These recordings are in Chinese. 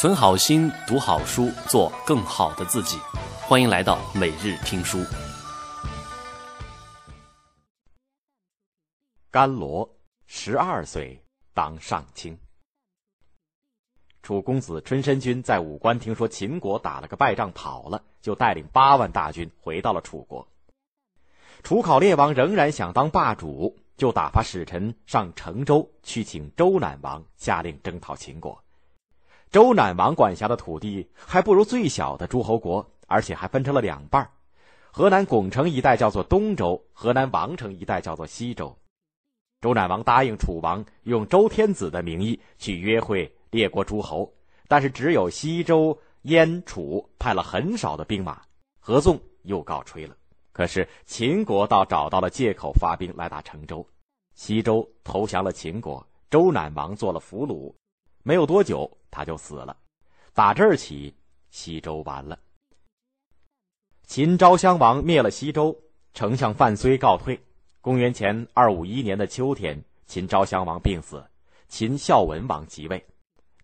存好心，读好书，做更好的自己。欢迎来到每日听书。甘罗十二岁当上卿。楚公子春申君在武关听说秦国打了个败仗跑了，就带领八万大军回到了楚国。楚考烈王仍然想当霸主，就打发使臣上成州去请周赧王下令征讨秦国。周赧王管辖的土地还不如最小的诸侯国，而且还分成了两半河南巩城一带叫做东周，河南王城一带叫做西周。周赧王答应楚王用周天子的名义去约会列国诸侯，但是只有西周、燕、楚派了很少的兵马，合纵又告吹了。可是秦国倒找到了借口发兵来打成周，西周投降了秦国，周赧王做了俘虏。没有多久，他就死了。打这儿起，西周完了。秦昭襄王灭了西周，丞相范睢告退。公元前二五一年的秋天，秦昭襄王病死，秦孝文王即位。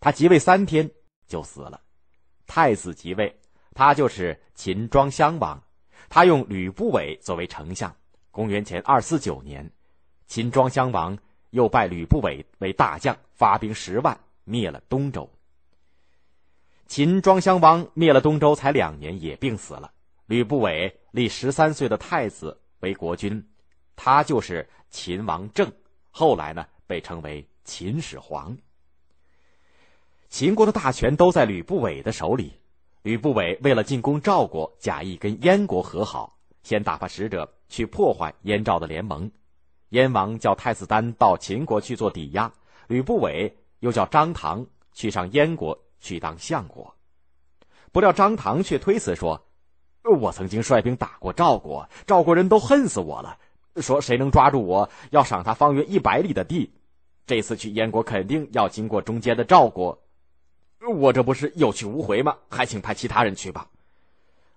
他即位三天就死了。太子即位，他就是秦庄襄王。他用吕不韦作为丞相。公元前二四九年，秦庄襄王又拜吕不韦为大将，发兵十万。灭了东周。秦庄襄王灭了东周才两年，也病死了。吕不韦立十三岁的太子为国君，他就是秦王政。后来呢，被称为秦始皇。秦国的大权都在吕不韦的手里。吕不韦为了进攻赵国，假意跟燕国和好，先打发使者去破坏燕赵的联盟。燕王叫太子丹到秦国去做抵押，吕不韦。又叫张唐去上燕国去当相国，不料张唐却推辞说：“我曾经率兵打过赵国，赵国人都恨死我了。说谁能抓住我，要赏他方圆一百里的地。这次去燕国肯定要经过中间的赵国，我这不是有去无回吗？还请派其他人去吧。”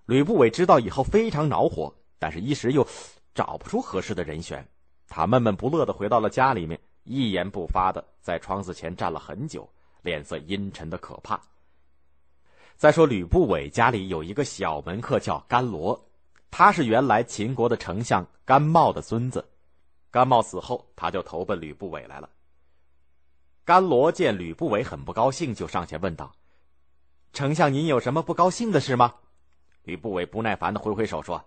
吕不韦知道以后非常恼火，但是一时又找不出合适的人选，他闷闷不乐的回到了家里面。一言不发的在窗子前站了很久，脸色阴沉的可怕。再说吕不韦家里有一个小门客叫甘罗，他是原来秦国的丞相甘茂的孙子。甘茂死后，他就投奔吕不韦来了。甘罗见吕不韦很不高兴，就上前问道：“丞相，您有什么不高兴的事吗？”吕不韦不耐烦的挥挥手说：“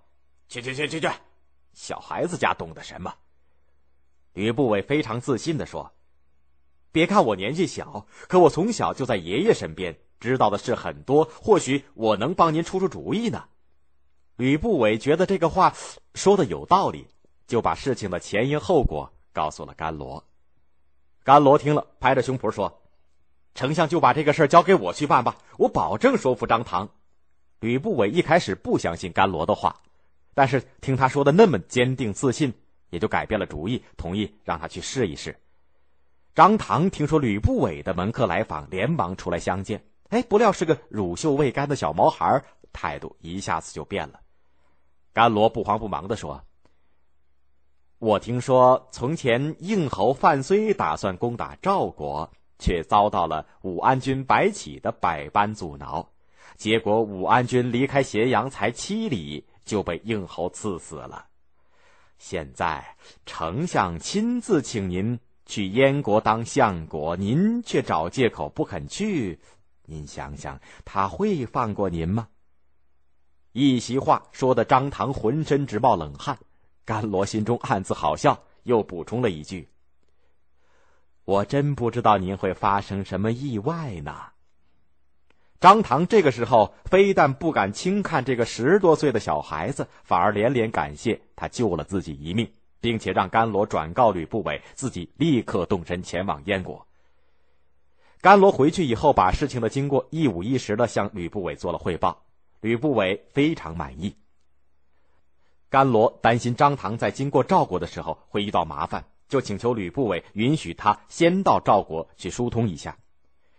去去去去去，小孩子家懂得什么？”吕不韦非常自信的说：“别看我年纪小，可我从小就在爷爷身边，知道的事很多，或许我能帮您出出主意呢。”吕不韦觉得这个话说的有道理，就把事情的前因后果告诉了甘罗。甘罗听了，拍着胸脯说：“丞相就把这个事儿交给我去办吧，我保证说服张唐。”吕不韦一开始不相信甘罗的话，但是听他说的那么坚定自信。也就改变了主意，同意让他去试一试。张唐听说吕不韦的门客来访，连忙出来相见。哎，不料是个乳臭未干的小毛孩，态度一下子就变了。甘罗不慌不忙的说：“我听说从前应侯范睢打算攻打赵国，却遭到了武安君白起的百般阻挠，结果武安君离开咸阳才七里，就被应侯刺死了。”现在丞相亲自请您去燕国当相国，您却找借口不肯去，您想想他会放过您吗？一席话说的张唐浑身直冒冷汗，甘罗心中暗自好笑，又补充了一句：“我真不知道您会发生什么意外呢。”张唐这个时候非但不敢轻看这个十多岁的小孩子，反而连连感谢他救了自己一命，并且让甘罗转告吕不韦，自己立刻动身前往燕国。甘罗回去以后，把事情的经过一五一十的向吕不韦做了汇报，吕不韦非常满意。甘罗担心张唐在经过赵国的时候会遇到麻烦，就请求吕不韦允许他先到赵国去疏通一下。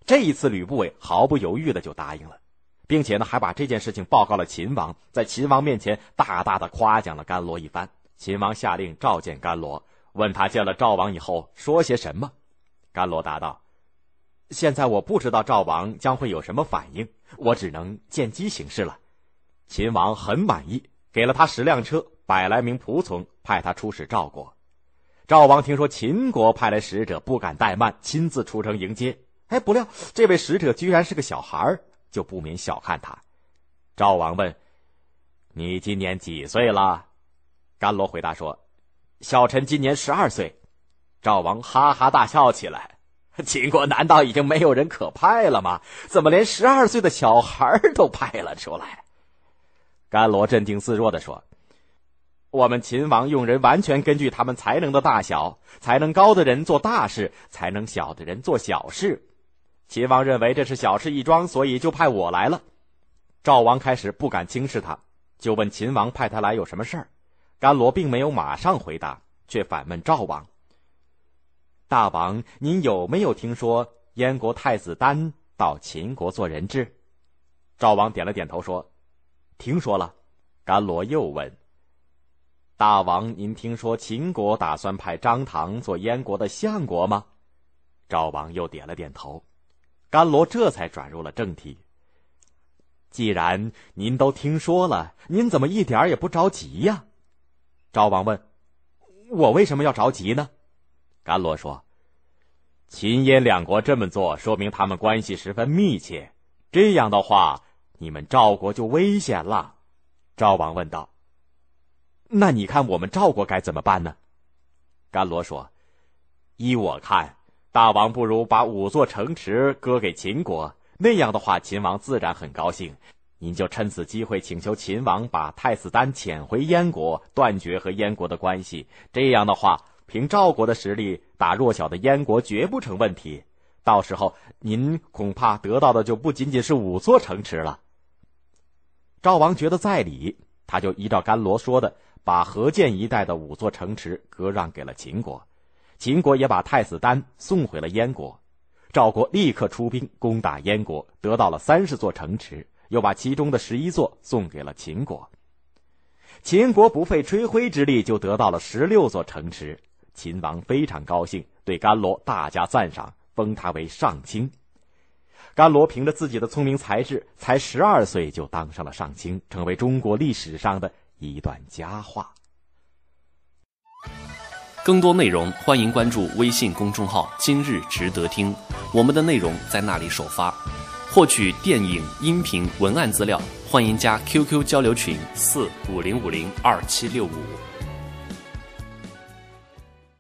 这一次，吕不韦毫不犹豫的就答应了，并且呢，还把这件事情报告了秦王，在秦王面前大大的夸奖了甘罗一番。秦王下令召见甘罗，问他见了赵王以后说些什么。甘罗答道：“现在我不知道赵王将会有什么反应，我只能见机行事了。秦王很满意，给了他十辆车、百来名仆从，派他出使赵国。赵王听说秦国派来使者，不敢怠慢，亲自出城迎接。哎，不料这位使者居然是个小孩儿就不免小看他。赵王问：“你今年几岁了？”甘罗回答说：“小臣今年十二岁。”赵王哈哈大笑起来：“ 秦国难道已经没有人可派了吗？怎么连十二岁的小孩都派了出来？”甘罗镇定自若的说。我们秦王用人完全根据他们才能的大小，才能高的人做大事，才能小的人做小事。秦王认为这是小事一桩，所以就派我来了。赵王开始不敢轻视他，就问秦王派他来有什么事儿。甘罗并没有马上回答，却反问赵王：“大王，您有没有听说燕国太子丹到秦国做人质？”赵王点了点头说：“听说了。”甘罗又问。大王，您听说秦国打算派张唐做燕国的相国吗？赵王又点了点头。甘罗这才转入了正题。既然您都听说了，您怎么一点也不着急呀？赵王问：“我为什么要着急呢？”甘罗说：“秦燕两国这么做，说明他们关系十分密切。这样的话，你们赵国就危险了。”赵王问道。那你看我们赵国该怎么办呢？甘罗说：“依我看，大王不如把五座城池割给秦国，那样的话，秦王自然很高兴。您就趁此机会请求秦王把太子丹遣回燕国，断绝和燕国的关系。这样的话，凭赵国的实力，打弱小的燕国绝不成问题。到时候，您恐怕得到的就不仅仅是五座城池了。”赵王觉得在理，他就依照甘罗说的。把河间一带的五座城池割让给了秦国，秦国也把太子丹送回了燕国。赵国立刻出兵攻打燕国，得到了三十座城池，又把其中的十一座送给了秦国。秦国不费吹灰之力就得到了十六座城池，秦王非常高兴，对甘罗大加赞赏，封他为上卿。甘罗凭着自己的聪明才智，才十二岁就当上了上卿，成为中国历史上的。一段佳话。更多内容，欢迎关注微信公众号“今日值得听”，我们的内容在那里首发。获取电影、音频、文案资料，欢迎加 QQ 交流群：四五零五零二七六五。